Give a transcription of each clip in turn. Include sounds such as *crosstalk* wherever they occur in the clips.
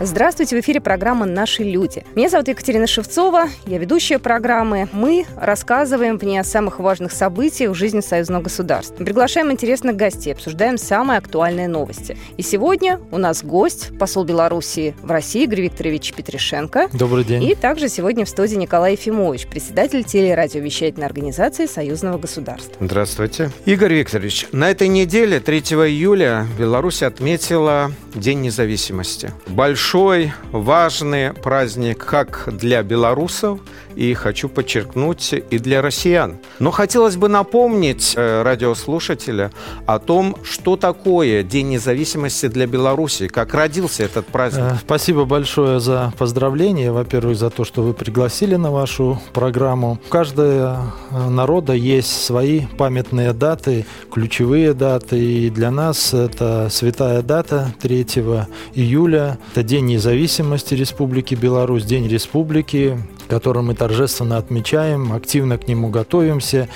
Здравствуйте, в эфире программа «Наши люди». Меня зовут Екатерина Шевцова, я ведущая программы. Мы рассказываем в ней о самых важных событиях в жизни союзного государства. Приглашаем интересных гостей, обсуждаем самые актуальные новости. И сегодня у нас гость, посол Белоруссии в России Игорь Викторович Петришенко. Добрый день. И также сегодня в студии Николай Ефимович, председатель телерадиовещательной организации Союзного государства. Здравствуйте. Игорь Викторович, на этой неделе, 3 июля, Беларусь отметила День независимости. Большой большой, важный праздник как для белорусов, и хочу подчеркнуть, и для россиян. Но хотелось бы напомнить э, радиослушателя о том, что такое День независимости для Беларуси, как родился этот праздник. Э, спасибо большое за поздравления, во-первых, за то, что вы пригласили на вашу программу. У каждого э, народа есть свои памятные даты, ключевые даты, и для нас это святая дата 3 июля, это День независимости Республики Беларусь, День Республики, который мы торжественно отмечаем, активно к нему готовимся.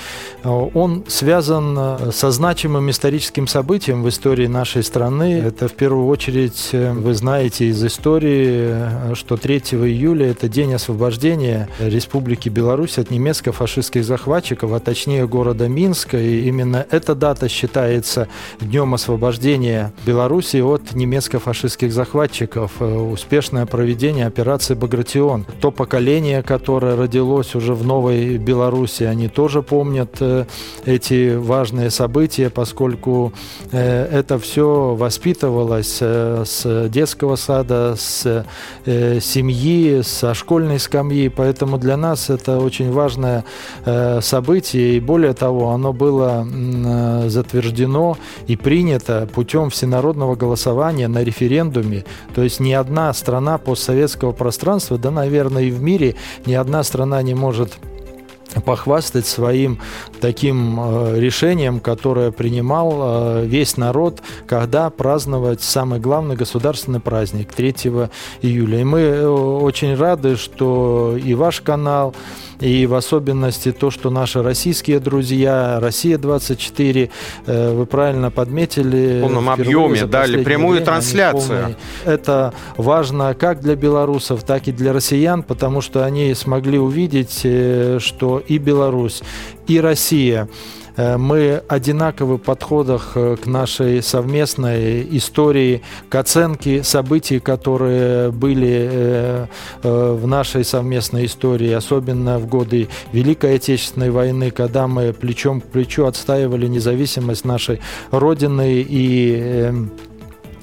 Он связан со значимым историческим событием в истории нашей страны. Это в первую очередь, вы знаете из истории, что 3 июля – это день освобождения Республики Беларусь от немецко-фашистских захватчиков, а точнее города Минска. И именно эта дата считается днем освобождения Беларуси от немецко-фашистских захватчиков успешное проведение операции «Багратион». То поколение, которое родилось уже в Новой Беларуси, они тоже помнят э, эти важные события, поскольку э, это все воспитывалось э, с детского сада, с семьи, со школьной скамьи, поэтому для нас это очень важное событие, и более того, оно было затверждено и принято путем всенародного голосования на референдуме, то есть ни одна страна постсоветского пространства, да, наверное, и в мире ни одна страна не может похвастать своим таким э, решением, которое принимал э, весь народ, когда праздновать самый главный государственный праздник 3 июля. И мы э, очень рады, что и ваш канал, и в особенности то, что наши российские друзья, Россия-24, вы правильно подметили. В полном объеме дали прямую время, трансляцию. Это важно как для белорусов, так и для россиян, потому что они смогли увидеть, что и Беларусь, и Россия э, мы одинаковы в подходах э, к нашей совместной истории, к оценке событий, которые были э, в нашей совместной истории, особенно в годы Великой Отечественной войны, когда мы плечом к плечу отстаивали независимость нашей Родины и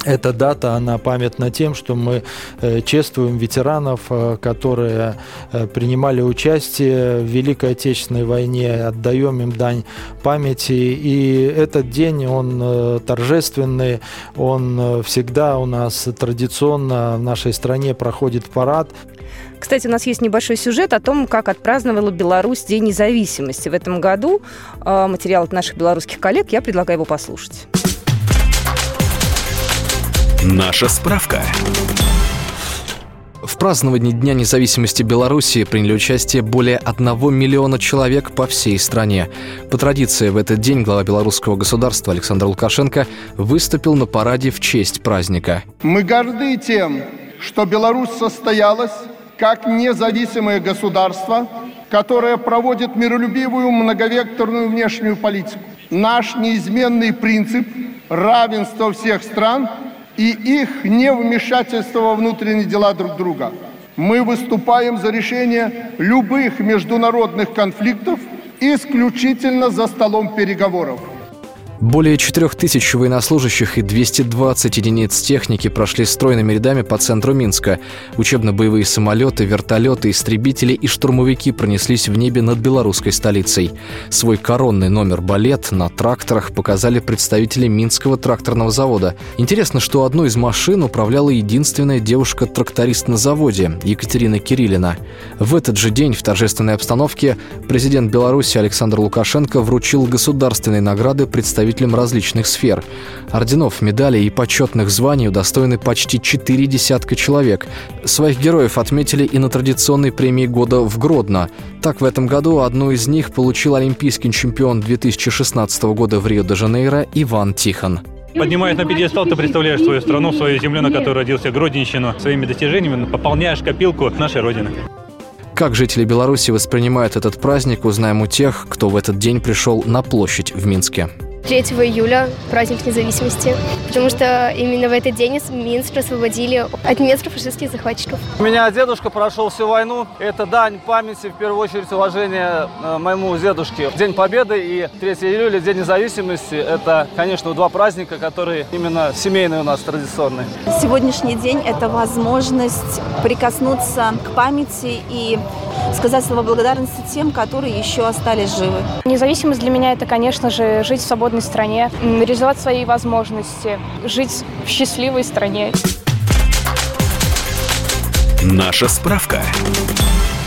эта дата, она памятна тем, что мы э, чествуем ветеранов, э, которые э, принимали участие в Великой Отечественной войне, отдаем им дань памяти. И этот день, он торжественный, он всегда у нас традиционно в нашей стране проходит парад. Кстати, у нас есть небольшой сюжет о том, как отпраздновала Беларусь День независимости в этом году. Материал от наших белорусских коллег, я предлагаю его послушать. Наша справка. В праздновании Дня независимости Беларуси приняли участие более одного миллиона человек по всей стране. По традиции, в этот день глава белорусского государства Александр Лукашенко выступил на параде в честь праздника. Мы горды тем, что Беларусь состоялась как независимое государство, которое проводит миролюбивую многовекторную внешнюю политику. Наш неизменный принцип равенства всех стран – и их невмешательство во внутренние дела друг друга. Мы выступаем за решение любых международных конфликтов исключительно за столом переговоров. Более 4000 военнослужащих и 220 единиц техники прошли стройными рядами по центру Минска. Учебно-боевые самолеты, вертолеты, истребители и штурмовики пронеслись в небе над белорусской столицей. Свой коронный номер балет на тракторах показали представители Минского тракторного завода. Интересно, что одну из машин управляла единственная девушка-тракторист на заводе, Екатерина Кириллина. В этот же день в торжественной обстановке президент Беларуси Александр Лукашенко вручил государственные награды представителям представителям различных сфер. Орденов, медалей и почетных званий удостоены почти четыре десятка человек. Своих героев отметили и на традиционной премии года в Гродно. Так, в этом году одну из них получил олимпийский чемпион 2016 года в Рио-де-Жанейро Иван Тихон. Поднимаясь на пьедестал, ты представляешь свою страну, свою землю, на которой родился Гродненщину, своими достижениями пополняешь копилку нашей Родины. Как жители Беларуси воспринимают этот праздник, узнаем у тех, кто в этот день пришел на площадь в Минске. 3 июля праздник независимости, потому что именно в этот день Минск освободили от немецких фашистских захватчиков. У меня дедушка прошел всю войну. Это дань памяти, в первую очередь, уважения э, моему дедушке. День Победы и 3 июля, День независимости. Это, конечно, два праздника, которые именно семейные у нас традиционные. Сегодняшний день – это возможность прикоснуться к памяти и сказать слова благодарности тем, которые еще остались живы. Независимость для меня – это, конечно же, жить в свободной стране, реализовать свои возможности, жить в счастливой стране. Наша справка.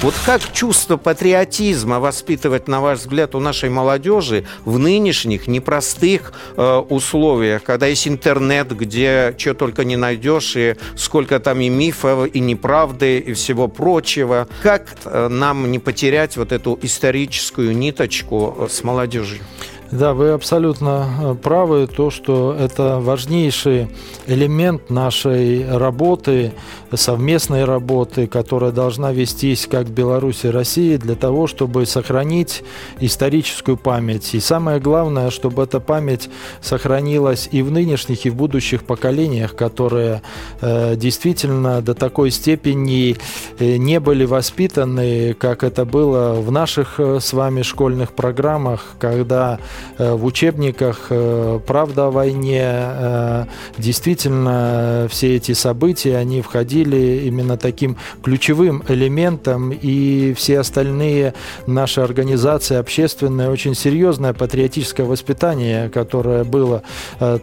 Вот как чувство патриотизма воспитывать, на ваш взгляд, у нашей молодежи в нынешних непростых э, условиях, когда есть интернет, где что только не найдешь, и сколько там и мифов, и неправды, и всего прочего. Как э, нам не потерять вот эту историческую ниточку э, с молодежью? Да, вы абсолютно э, правы. То, что это важнейший элемент нашей работы, совместной работы, которая должна вестись как в Беларуси и России для того, чтобы сохранить историческую память. И самое главное, чтобы эта память сохранилась и в нынешних, и в будущих поколениях, которые э, действительно до такой степени э, не были воспитаны, как это было в наших э, с вами школьных программах, когда в учебниках э, «Правда о войне». Э, действительно, все эти события, они входили именно таким ключевым элементом, и все остальные наши организации общественные, очень серьезное патриотическое воспитание, которое было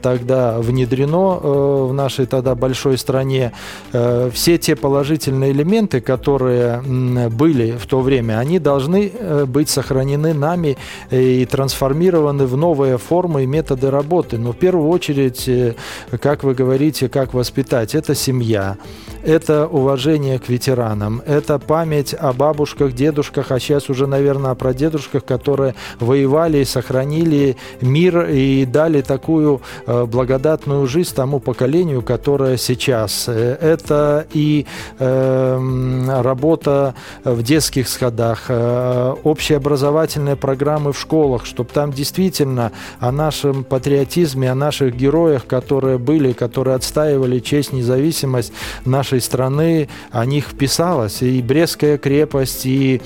тогда внедрено в нашей тогда большой стране, все те положительные элементы, которые были в то время, они должны быть сохранены нами и трансформированы ориентированы в новые формы и методы работы. Но в первую очередь, э, как вы говорите, как воспитать? Это семья, это уважение к ветеранам, это память о бабушках, дедушках, а сейчас уже, наверное, о прадедушках, которые воевали и сохранили мир и дали такую э, благодатную жизнь тому поколению, которое сейчас. Э, это и э, работа в детских сходах, э, общеобразовательные программы в школах, чтобы там действительно действительно о нашем патриотизме, о наших героях, которые были, которые отстаивали честь, независимость нашей страны, о них писалось. И Брестская крепость, и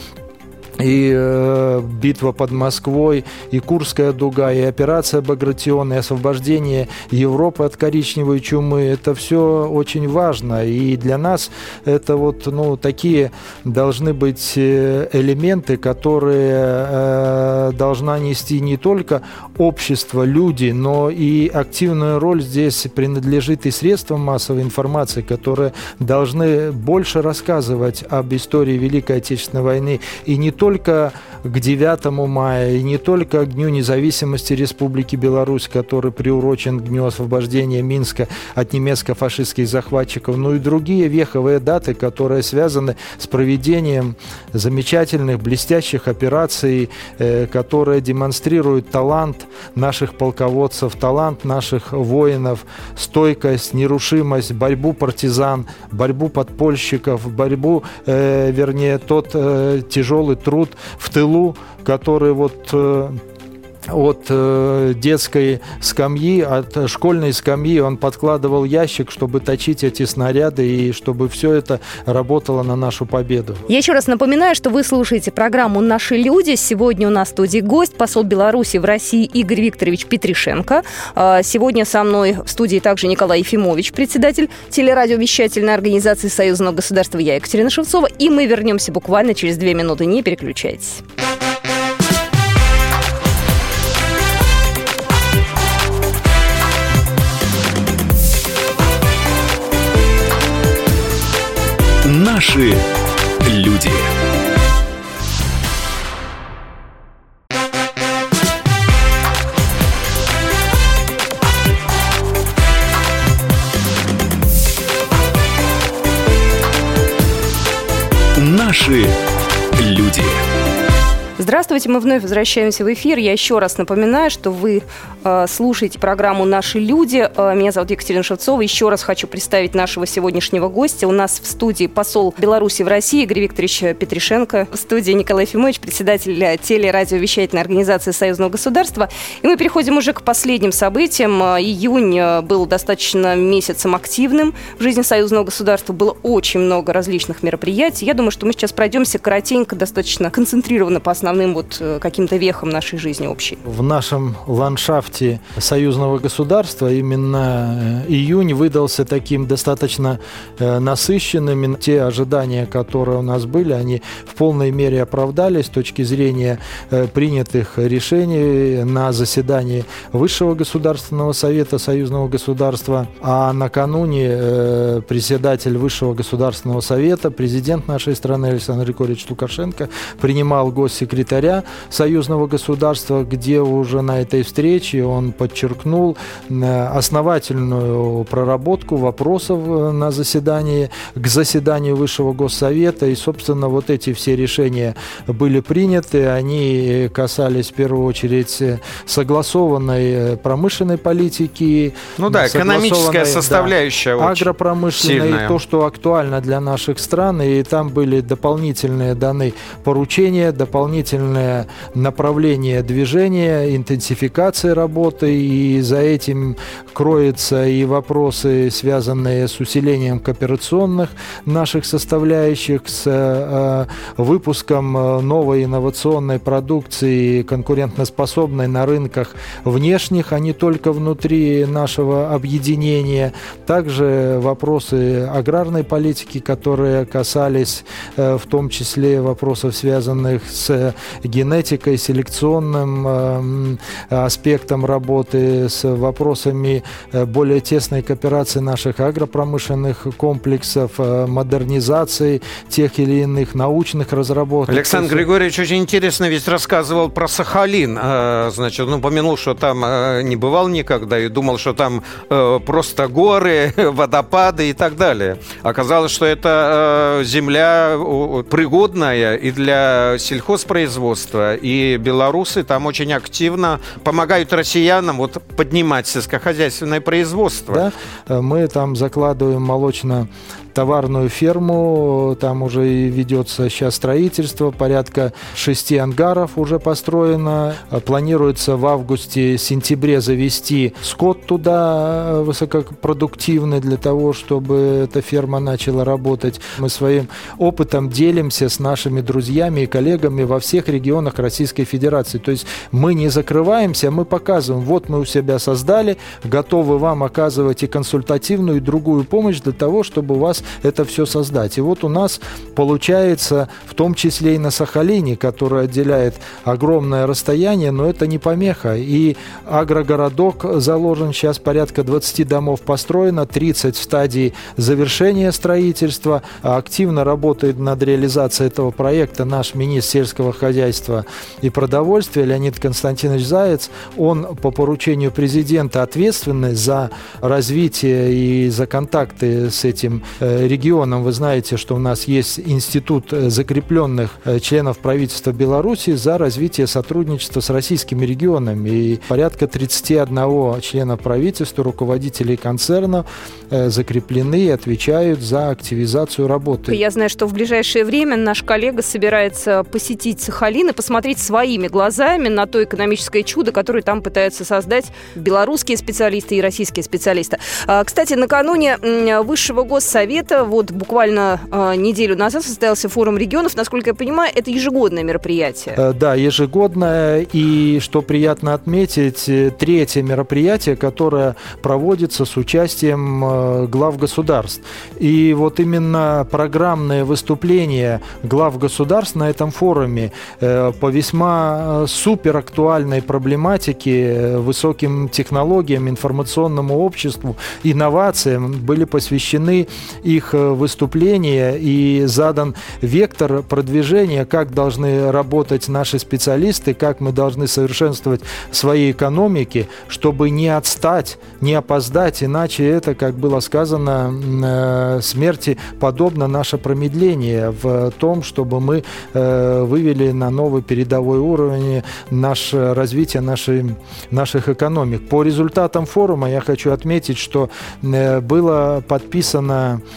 и э, битва под Москвой, и Курская дуга, и операция Багратион, и освобождение Европы от коричневой чумы. Это все очень важно. И для нас это вот ну, такие должны быть э, элементы, которые э, должна нести не только общество, люди, но и активную роль здесь принадлежит и средствам массовой информации, которые должны больше рассказывать об истории Великой Отечественной войны и не только только к 9 мая и не только к Дню независимости Республики Беларусь, который приурочен к Дню освобождения Минска от немецко-фашистских захватчиков, но и другие веховые даты, которые связаны с проведением замечательных, блестящих операций, э, которые демонстрируют талант наших полководцев, талант наших воинов, стойкость, нерушимость, борьбу партизан, борьбу подпольщиков, борьбу, э, вернее, тот э, тяжелый труд, в тылу, который вот э, от э, детской скамьи, от школьной скамьи он подкладывал ящик, чтобы точить эти снаряды и чтобы все это работало на нашу победу. Я еще раз напоминаю, что вы слушаете программу «Наши люди». Сегодня у нас в студии гость, посол Беларуси в России Игорь Викторович Петришенко. А, сегодня со мной в студии также Николай Ефимович, председатель телерадиовещательной организации Союзного государства. Я Екатерина Шевцова. И мы вернемся буквально через две минуты. Не переключайтесь. Наши люди. Здравствуйте, мы вновь возвращаемся в эфир. Я еще раз напоминаю, что вы э, слушаете программу «Наши люди». Э, меня зовут Екатерина Шевцова. Еще раз хочу представить нашего сегодняшнего гостя. У нас в студии посол Беларуси в России Игорь Викторович Петришенко. В студии Николай Фимович, председатель телерадиовещательной организации Союзного государства. И мы переходим уже к последним событиям. Э, июнь э, был достаточно месяцем активным в жизни Союзного государства. Было очень много различных мероприятий. Я думаю, что мы сейчас пройдемся коротенько, достаточно концентрированно по основным вот э, каким-то вехам нашей жизни общей? В нашем ландшафте союзного государства именно э, июнь выдался таким достаточно э, насыщенным. Те ожидания, которые у нас были, они в полной мере оправдались с точки зрения принятых решений на заседании Высшего государственного совета союзного государства. А накануне председатель Высшего государственного совета, президент нашей страны Александр Григорьевич Лукашенко принимал гость секретаря союзного государства, где уже на этой встрече он подчеркнул э, основательную проработку вопросов э, на заседании, к заседанию Высшего Госсовета. И, собственно, вот эти все решения были приняты. Они касались в первую очередь согласованной промышленной политики. Ну да, экономическая составляющая да, агропромышленная, сильная. то, что актуально для наших стран. И там были дополнительные даны поручения, дополнительные дополнительное направление движения, интенсификация работы, и за этим кроются и вопросы, связанные с усилением кооперационных наших составляющих, с э, выпуском э, новой инновационной продукции, конкурентоспособной на рынках внешних, а не только внутри нашего объединения. Также вопросы аграрной политики, которые касались э, в том числе вопросов, связанных с генетикой, селекционным э, аспектом работы, с вопросами э, более тесной кооперации наших агропромышленных комплексов, э, модернизации тех или иных научных разработок. Александр Григорьевич очень интересно ведь рассказывал про Сахалин. Значит, он упомянул, что там не бывал никогда и думал, что там просто горы, *laughs* водопады и так далее. Оказалось, что это земля пригодная и для сельхоз производства. И белорусы там очень активно помогают россиянам вот поднимать сельскохозяйственное производство. Да, мы там закладываем молочно товарную ферму. Там уже и ведется сейчас строительство. Порядка шести ангаров уже построено. Планируется в августе-сентябре завести скот туда э, высокопродуктивный для того, чтобы эта ферма начала работать. Мы своим опытом делимся с нашими друзьями и коллегами во всех регионах Российской Федерации. То есть мы не закрываемся, мы показываем, вот мы у себя создали, готовы вам оказывать и консультативную, и другую помощь для того, чтобы у вас это все создать. И вот у нас получается, в том числе и на Сахалине, который отделяет огромное расстояние, но это не помеха. И агрогородок заложен сейчас, порядка 20 домов построено, 30 в стадии завершения строительства. Активно работает над реализацией этого проекта наш министр сельского хозяйства и продовольствия Леонид Константинович Заяц. Он по поручению президента ответственный за развитие и за контакты с этим э, регионам. Вы знаете, что у нас есть институт э, закрепленных э, членов правительства Беларуси за развитие сотрудничества с российскими регионами. И порядка 31 члена правительства, руководителей концернов э, закреплены и отвечают за активизацию работы. Я знаю, что в ближайшее время наш коллега собирается посетить Сахалин и посмотреть своими глазами на то экономическое чудо, которое там пытаются создать белорусские специалисты и российские специалисты. А, кстати, накануне Высшего госсовета совета. Вот буквально э, неделю назад состоялся форум регионов. Насколько я понимаю, это ежегодное мероприятие. Э, да, ежегодное. И, что приятно отметить, э, третье мероприятие, которое проводится с участием э, глав государств. И вот именно программное выступление глав государств на этом форуме э, по весьма э, супер актуальной проблематике, высоким технологиям, информационному обществу, инновациям были посвящены их выступления и задан вектор продвижения, как должны работать наши специалисты, как мы должны совершенствовать свои экономики, чтобы не отстать, не опоздать, иначе это, как было сказано, смерти подобно наше промедление в том, чтобы мы вывели на новый передовой уровень наше развитие нашей, наших экономик. По результатам форума я хочу отметить, что было подписано Э,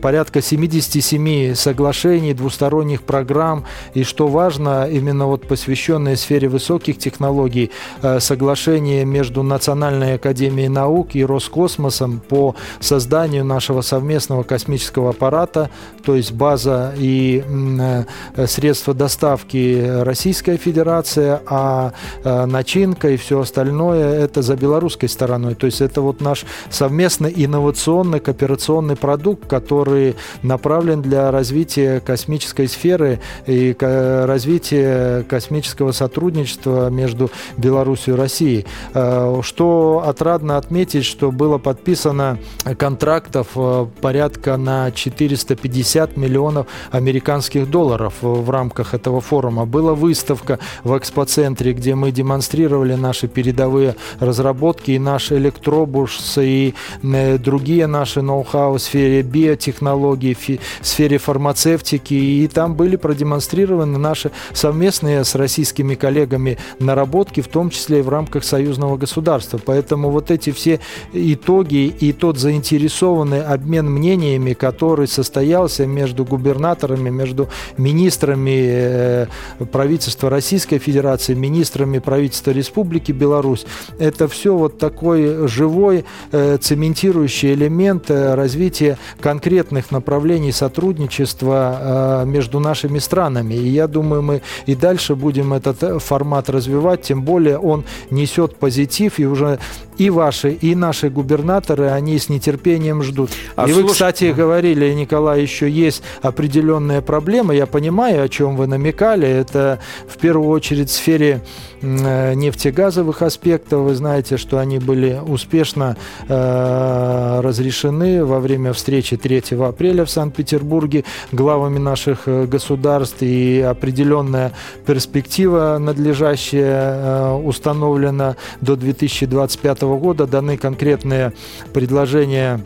порядка 77 соглашений, двусторонних программ. И что важно, именно вот посвященные сфере высоких технологий, э, соглашение между Национальной академией наук и Роскосмосом по созданию нашего совместного космического аппарата, то есть база и э, средства доставки Российская Федерация, а начинка и все остальное это за белорусской стороной. То есть это вот наш совместный инновационный кооперационный продукт, который направлен для развития космической сферы и развития космического сотрудничества между Беларусью и Россией. Э, что отрадно отметить, что было подписано контрактов э, порядка на 450 миллионов американских долларов в рамках этого форума. Была выставка в экспоцентре, где мы демонстрировали наши передовые разработки и наш электробус и э, другие наши ноу-хау в сфере био биотехнологий, в сфере фармацевтики, и там были продемонстрированы наши совместные с российскими коллегами наработки, в том числе и в рамках союзного государства. Поэтому вот эти все итоги и тот заинтересованный обмен мнениями, который состоялся между губернаторами, между министрами э, правительства Российской Федерации, министрами правительства Республики Беларусь, это все вот такой живой э, цементирующий элемент э, развития конкретных конкретных направлений сотрудничества э, между нашими странами. И я думаю, мы и дальше будем этот э, формат развивать, тем более он несет позитив, и уже и ваши, и наши губернаторы, они с нетерпением ждут. А и слуш... вы, кстати, говорили, Николай, еще есть определенная проблема. Я понимаю, о чем вы намекали. Это в первую очередь в сфере э, нефтегазовых аспектов. Вы знаете, что они были успешно э, разрешены во время встречи 3 апреля в Санкт-Петербурге главами наших э, государств и определенная перспектива надлежащая э, установлена до 2025 года. Даны конкретные предложения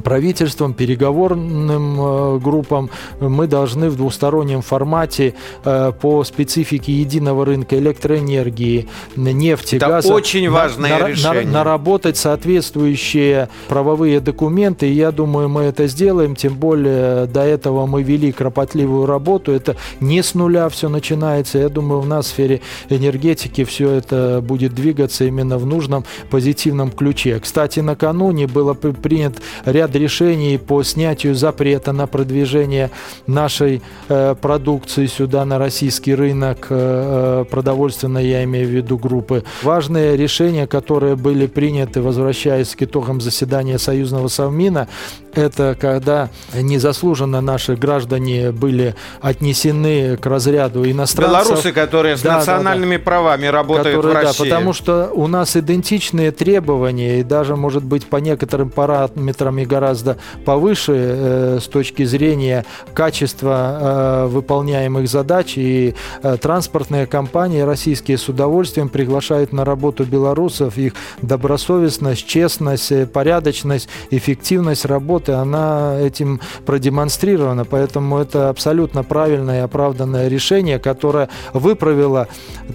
правительством, переговорным э, группам мы должны в двустороннем формате э, по специфике единого рынка электроэнергии, нефти, Это газа очень важное на, решение. На, наработать соответствующие правовые документы. И я думаю, мы это сделаем. Тем более до этого мы вели кропотливую работу. Это не с нуля все начинается. Я думаю, у нас в сфере энергетики все это будет двигаться именно в нужном позитивном ключе. Кстати, накануне было принят ряд ряд решений по снятию запрета на продвижение нашей э, продукции сюда на российский рынок э, э, продовольственной, я имею в виду группы. Важные решения, которые были приняты, возвращаясь к итогам заседания Союзного Совмина, это когда незаслуженно наши граждане были отнесены к разряду иностранцев. Белорусы, которые с да, национальными да, да. правами работают которые, в России. Да, потому что у нас идентичные требования, и даже, может быть, по некоторым параметрам и гораздо повыше э, с точки зрения качества э, выполняемых задач. И э, транспортные компании российские с удовольствием приглашают на работу белорусов. Их добросовестность, честность, э, порядочность, эффективность работы, она этим продемонстрирована. Поэтому это абсолютно правильное и оправданное решение, которое выправило,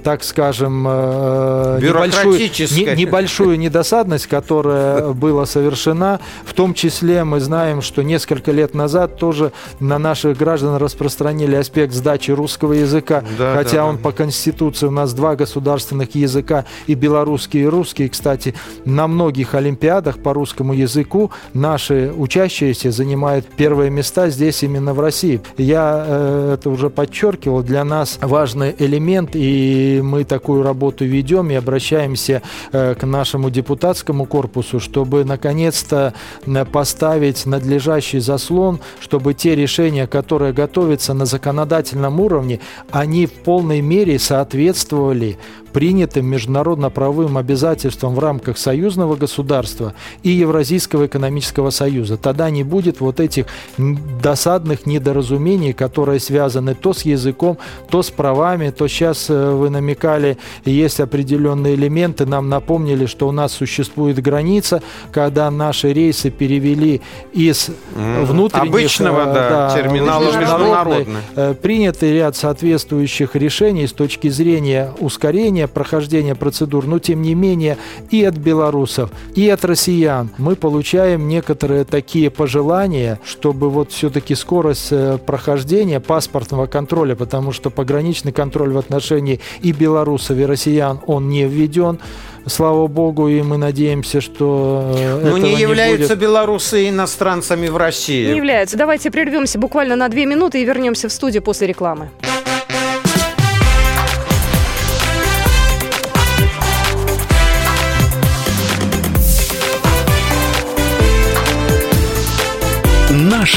так скажем, э, небольшую, не, небольшую недосадность, которая была совершена, в том числе мы знаем, что несколько лет назад тоже на наших граждан распространили аспект сдачи русского языка, да, хотя да, он да. по Конституции у нас два государственных языка, и белорусский, и русский. Кстати, на многих олимпиадах по русскому языку наши учащиеся занимают первые места здесь, именно в России. Я э, это уже подчеркивал, для нас важный элемент, и мы такую работу ведем и обращаемся э, к нашему депутатскому корпусу, чтобы наконец-то э, поставить надлежащий заслон, чтобы те решения, которые готовятся на законодательном уровне, они в полной мере соответствовали принятым международно-правовым обязательствам в рамках союзного государства и Евразийского экономического союза. Тогда не будет вот этих досадных недоразумений, которые связаны то с языком, то с правами, то сейчас э, вы намекали, есть определенные элементы, нам напомнили, что у нас существует граница, когда наши рейсы перевели из внутренних... Обычного, э, да, да терминала международный. Э, принятый ряд соответствующих решений с точки зрения ускорения прохождения процедур, но тем не менее и от белорусов, и от россиян мы получаем некоторые такие пожелания, чтобы вот все-таки скорость э, прохождения паспортного контроля, потому что пограничный контроль в отношении и белорусов, и россиян, он не введен, слава богу, и мы надеемся, что Но этого не являются будет. белорусы иностранцами в России. Не являются. Давайте прервемся буквально на две минуты и вернемся в студию после рекламы.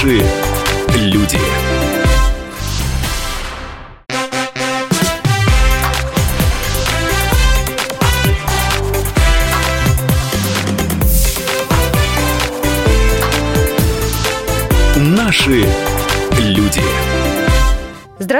Наши люди.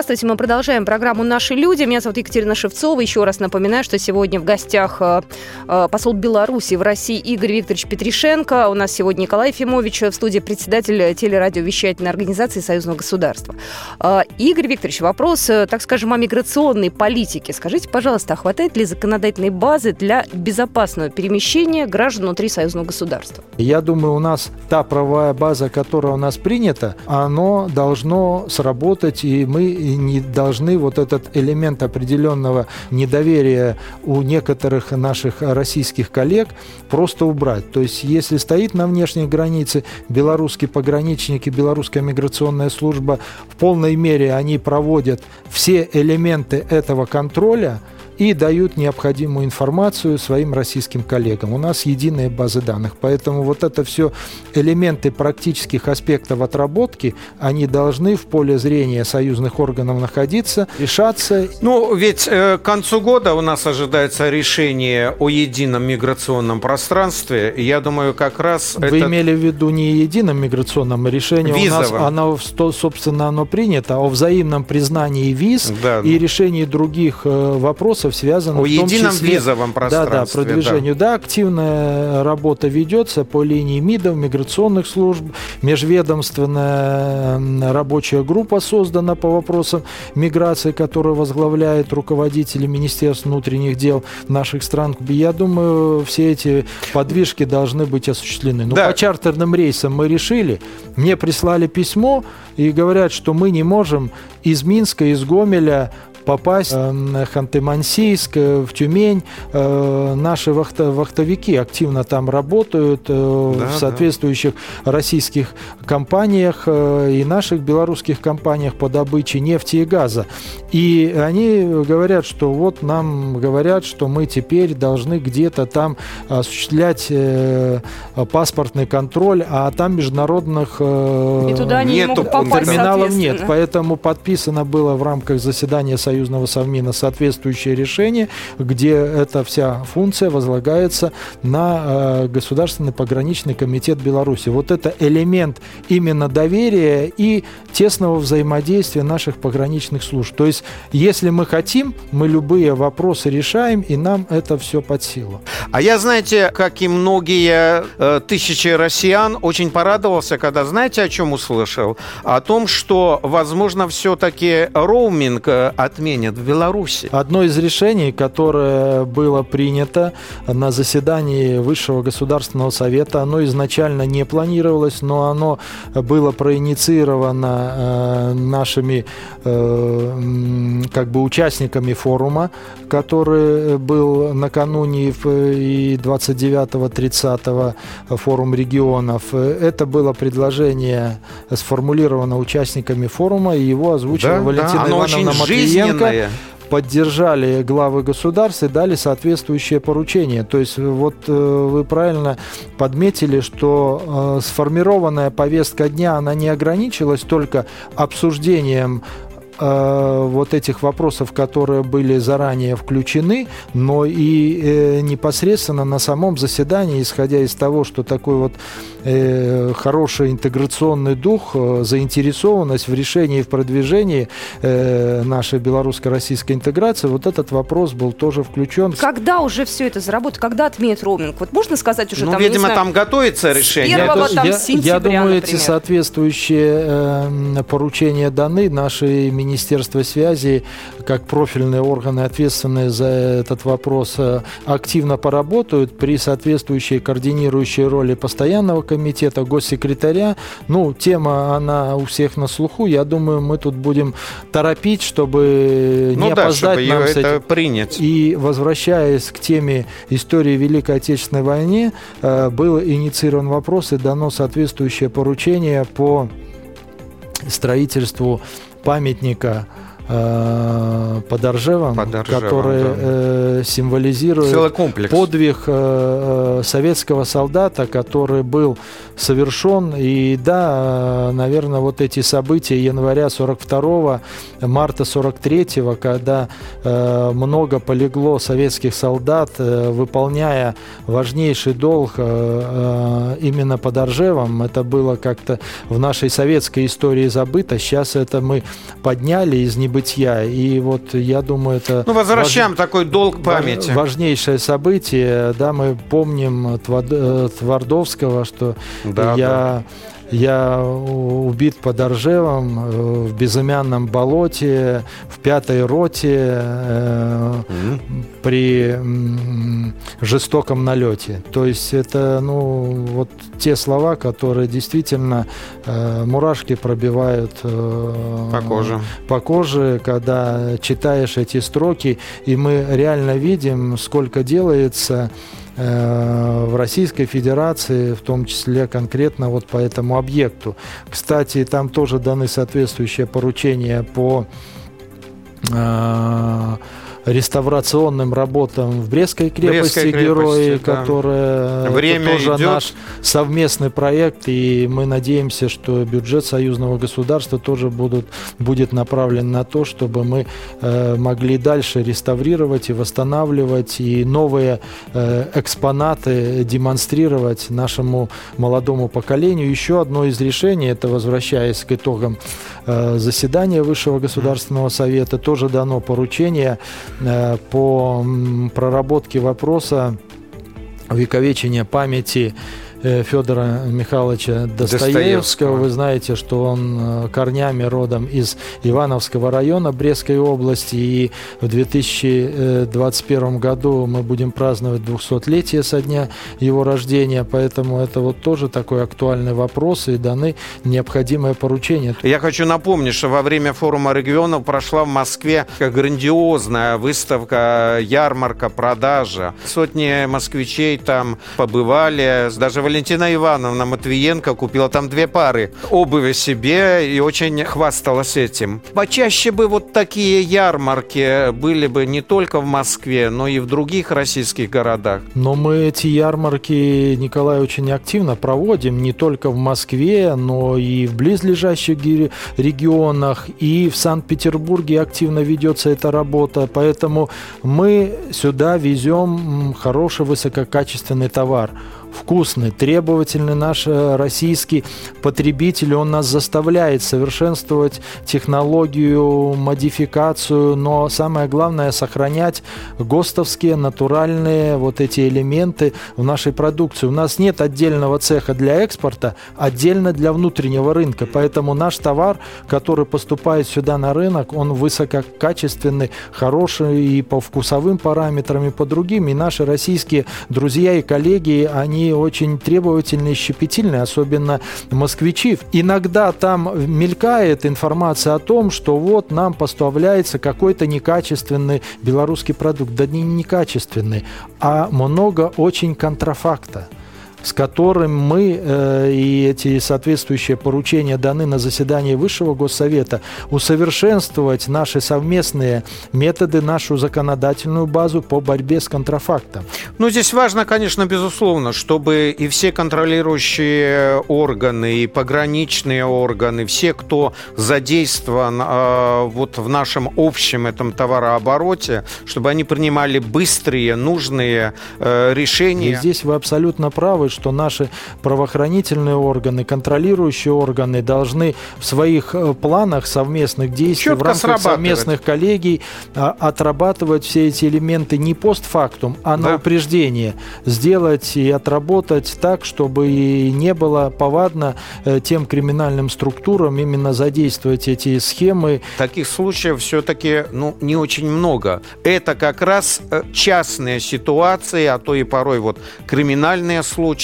Здравствуйте, мы продолжаем программу «Наши люди». Меня зовут Екатерина Шевцова. Еще раз напоминаю, что сегодня в гостях э, э, посол Беларуси в России Игорь Викторович Петришенко. У нас сегодня Николай Ефимович в студии председатель телерадиовещательной организации Союзного государства. Э, Игорь Викторович, вопрос, так скажем, о миграционной политике. Скажите, пожалуйста, а хватает ли законодательной базы для безопасного перемещения граждан внутри Союзного государства? Я думаю, у нас та правовая база, которая у нас принята, оно должно сработать, и мы не должны вот этот элемент определенного недоверия у некоторых наших российских коллег просто убрать. То есть, если стоит на внешней границе белорусские пограничники, белорусская миграционная служба, в полной мере они проводят все элементы этого контроля, и дают необходимую информацию своим российским коллегам. У нас единые базы данных, поэтому вот это все элементы практических аспектов отработки, они должны в поле зрения союзных органов находиться, решаться. Ну, ведь э, к концу года у нас ожидается решение о едином миграционном пространстве. Я думаю, как раз Вы это... имели в виду не едином миграционном решении, Визовом. у нас оно, собственно, оно принято, о взаимном признании виз Да. и решении других э, вопросов, связанных О едином числе- визовом Да, да, пространстве. продвижению. Да. активная работа ведется по линии МИДов, миграционных служб, межведомственная рабочая группа создана по вопросам миграции, которую возглавляет руководители Министерств внутренних дел наших стран. Я думаю, все эти подвижки должны быть осуществлены. Но Да. по чартерным рейсам мы решили. Мне прислали письмо и говорят, что мы не можем из Минска, из Гомеля попасть э, на Ханты-Мансийск, э, в Тюмень. Э, Наши вахта- вахтовики активно там работают э, Да, в да. соответствующих российских компаниях и наших белорусских компаниях по добыче нефти и газа. И они говорят, что вот нам говорят, что мы теперь должны где-то там осуществлять паспортный контроль, а там международных И туда они не Нету могут попасть, терминалов нет. Поэтому подписано было в рамках заседания Союзного Совмина соответствующее решение, где эта вся функция возлагается на э, Государственный пограничный комитет Беларуси. Вот это элемент именно доверия и тесного взаимодействия наших пограничных служб. То есть, если мы хотим, мы любые вопросы решаем, и нам это все под силу. А я, знаете, как и многие э, тысячи россиян, очень порадовался, когда, знаете, о чем услышал? О том, что, возможно, все-таки роуминг э, отменят в Беларуси. Одно из решений, которое было принято на заседании Высшего государственного совета, оно изначально не планировалось, но оно было проинициировано э, нашими э, как бы участниками форума, который был накануне и 29-30 форум регионов. Это было предложение сформулировано участниками форума, и его озвучила Да, Валентина да, оно Ивановна очень Матвиенко жизненное. поддержали главы государств и дали соответствующее поручение. То есть вот э, вы правильно подметили, что э, сформированная повестка дня, она не ограничилась только обсуждением э, вот этих вопросов, которые были заранее включены, но и э, непосредственно на самом заседании, исходя из того, что такой вот э, хороший интеграционный дух, э, заинтересованность в решении и в продвижении э, нашей белорусско-российской интеграции, вот этот вопрос был тоже включен. Когда уже все это заработает? Когда отменят роуминг? Вот можно сказать уже ну, там, видимо, знаю, там готовится решение. Первого, я, там, я, сентября, я думаю, например. эти соответствующие э, поручения даны. Наши Министерство связи, как профильные органы, ответственные за этот вопрос, э, активно поработают при соответствующей координирующей роли постоянного комитета, госсекретаря. Ну, тема, она у всех на слуху. Я думаю, мы тут будем торопить, чтобы Ну не да, опоздать чтобы нам с этим. принять. И возвращаясь к теме истории Великой Отечественной войны, э, был инициирован вопрос и дано соответствующее поручение по строительству памятника э, под Ржевом, Под Ржевом, который да. э, символизирует Целый комплекс. подвиг э, советского солдата, который был совершен. И да, наверное, вот эти события января 42 марта 43 когда много полегло советских солдат, выполняя важнейший долг именно под Ржевом, это было как-то в нашей советской истории забыто. Сейчас это мы подняли из небытия. И вот я думаю, это Ну, возвращаем такой долг Важ- памяти. Важнейшее событие, да, мы помним э, Твардовского, что Да, я, я убит под Оржевом э, в безымянном болоте, в пятой роте э, при м, жестоком налете. То есть это, ну, вот те слова, которые действительно э, мурашки пробивают э, По коже. по коже, когда читаешь эти строки, и мы реально видим, сколько делается в Российской Федерации, в том числе конкретно вот по этому объекту. Кстати, там тоже даны соответствующие поручения по э, реставрационным работам в Брестской крепости, Брестской крепости, герои, да. которые это Время тоже идет. наш совместный проект, и мы надеемся, что бюджет союзного государства тоже будут, будет направлен на то, чтобы мы э, могли дальше реставрировать и восстанавливать, и новые э, экспонаты демонстрировать нашему молодому поколению. Еще одно из решений, это возвращаясь к итогам э, заседания Высшего государственного совета, тоже дано поручение по м, проработке вопроса увековечения памяти э, Федора Михайловича Достоевского. Достоевского. Вы знаете, что он э, корнями родом из Ивановского района Брестской области. И в 2021 году мы будем праздновать 200-летие со дня его рождения. Поэтому это вот тоже такой актуальный вопрос и даны необходимые поручения. Я хочу напомнить, что во время форума регионов прошла в Москве грандиозная выставка, ярмарка, продажа. Сотни москвичей там побывали. Даже Валентина Ивановна Матвиенко купила там две пары обуви себе и очень хвасталась этим. Почаще бы вот такие ярмарки были бы не только в Москве, но и в других российских городах. Но мы эти ярмарки, Николай, очень активно проводим не только в Москве, но и в близлежащих регионах, и в Санкт-Петербурге активно ведется эта работа. Поэтому мы сюда везем хороший высококачественный товар вкусный, требовательный наш э, российский потребитель, он нас заставляет совершенствовать технологию, модификацию, но самое главное сохранять ГОСТовские натуральные вот эти элементы в нашей продукции. У нас нет отдельного цеха для экспорта, отдельно для внутреннего рынка, поэтому наш товар, который поступает сюда на рынок, он высококачественный, хороший и по вкусовым параметрам, и по другим. И наши российские друзья и коллеги, они очень требовательные, щепетильные, особенно москвичи. Иногда там мелькает информация о том, что вот нам поставляется какой-то некачественный белорусский продукт. Да не некачественный, а много очень контрафакта с которым мы э, и эти соответствующие поручения даны на заседании Высшего Госсовета, усовершенствовать наши совместные методы, нашу законодательную базу по борьбе с контрафактом. Ну, здесь важно, конечно, безусловно, чтобы и все контролирующие органы, и пограничные органы, все, кто задействован э, вот в нашем общем этом товарообороте, чтобы они принимали быстрые, нужные э, решения. И здесь вы абсолютно правы, что наши правоохранительные органы, контролирующие органы должны в своих э, планах совместных действий, Четко в рамках совместных коллегий а, отрабатывать все эти элементы не постфактум, а на да. упреждение. Сделать и отработать так, чтобы не было повадно э, тем криминальным структурам именно задействовать эти схемы. Таких случаев все-таки ну, не очень много. Это как раз э, частные ситуации, а то и порой вот криминальные случаи,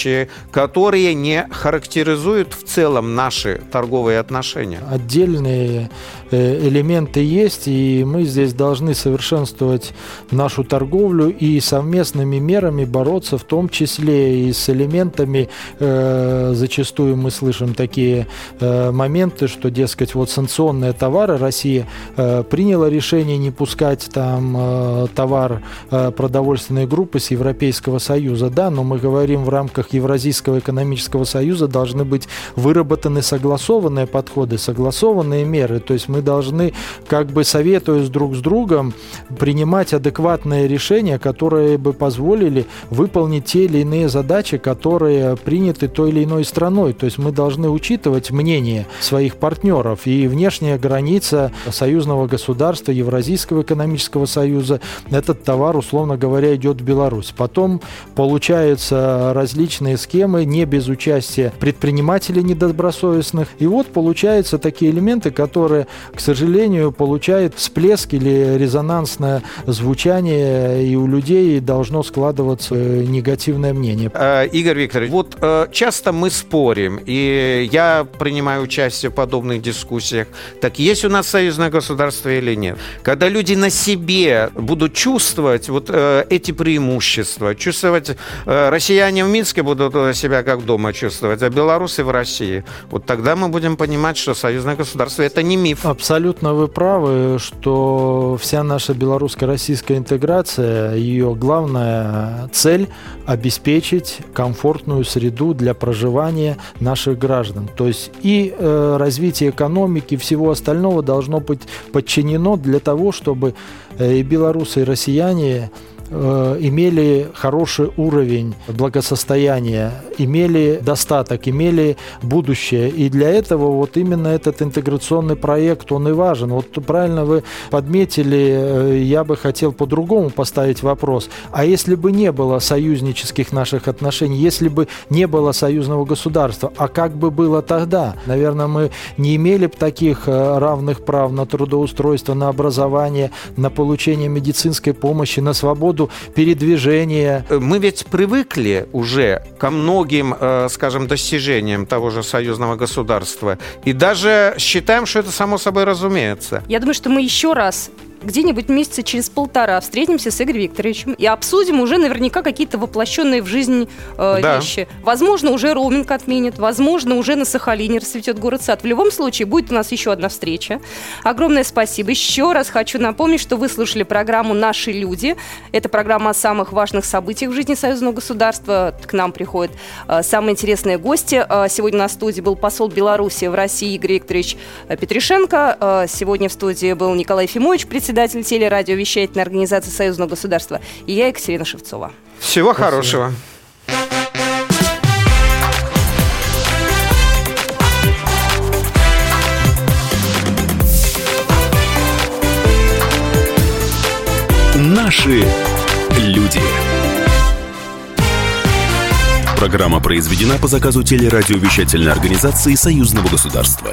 которые не характеризуют в целом наши торговые отношения. Отдельные э, элементы есть, и мы здесь должны совершенствовать нашу торговлю и совместными мерами бороться, в том числе и с элементами, э, зачастую мы слышим такие э, моменты, что, дескать, вот санкционные товары Россия приняла решение не пускать там товар продовольственной группы с Европейского Союза, да, но мы говорим в рамках Евразийского экономического союза должны быть выработаны согласованные подходы, согласованные меры. То есть мы должны, как бы советуясь друг с другом, принимать адекватные решения, которые бы позволили выполнить те или иные задачи, которые приняты той или иной страной. То есть мы должны учитывать мнение своих партнеров. И внешняя граница союзного государства, Евразийского экономического союза, этот товар, условно говоря, идет в Беларусь. Потом получаются различные схемы не без участия предпринимателей недобросовестных. И вот получаются такие элементы, которые, к сожалению, получают всплеск или резонансное звучание, и у людей должно складываться негативное мнение. Э, Игорь Викторович, вот э, часто мы спорим, и я принимаю участие в подобных дискуссиях. Так есть у нас союзное государство или нет? Когда люди на себе будут чувствовать вот э, эти преимущества, чувствовать россияне в Минске будут себя как дома чувствовать, а белорусы в России. Вот тогда мы будем понимать, что союзное государство – это не миф. Абсолютно вы правы, что вся наша белорусско-российская интеграция, ее главная цель – обеспечить комфортную среду для проживания наших граждан. То есть и э, развитие экономики, всего остального должно быть подчинено для того, чтобы э, и белорусы, и россияне Э, имели хороший уровень благосостояния, имели достаток, имели будущее. И для этого вот именно этот интеграционный проект, он и важен. Вот правильно вы подметили, э, я бы хотел по-другому поставить вопрос. А если бы не было союзнических наших отношений, если бы не было союзного государства, а как бы было тогда? Наверное, мы не имели бы таких э, равных прав на трудоустройство, на образование, на получение медицинской помощи, на свободу свободу передвижения. Мы ведь привыкли уже ко многим, э, скажем, достижениям того же союзного государства. И даже считаем, что это само собой разумеется. Я думаю, что мы еще раз где-нибудь месяца через полтора встретимся с Игорем Викторовичем и обсудим уже наверняка какие-то воплощенные в жизнь э, да. вещи. Возможно, уже роуминг отменят, возможно, уже на Сахалине расцветет город-сад. В любом случае, будет у нас еще одна встреча. Огромное спасибо. Еще раз хочу напомнить, что вы слушали программу «Наши люди». Это программа о самых важных событиях в жизни союзного государства. К нам приходят э, самые интересные гости. Э, сегодня на студии был посол Беларуси в России Игорь Викторович э, Петришенко. Э, сегодня в студии был Николай Фимович, председатель председатель телерадиовещательной организации Союзного государства, и я, Екатерина Шевцова. Всего Спасибо. хорошего. Наши люди. Программа произведена по заказу телерадиовещательной организации Союзного государства.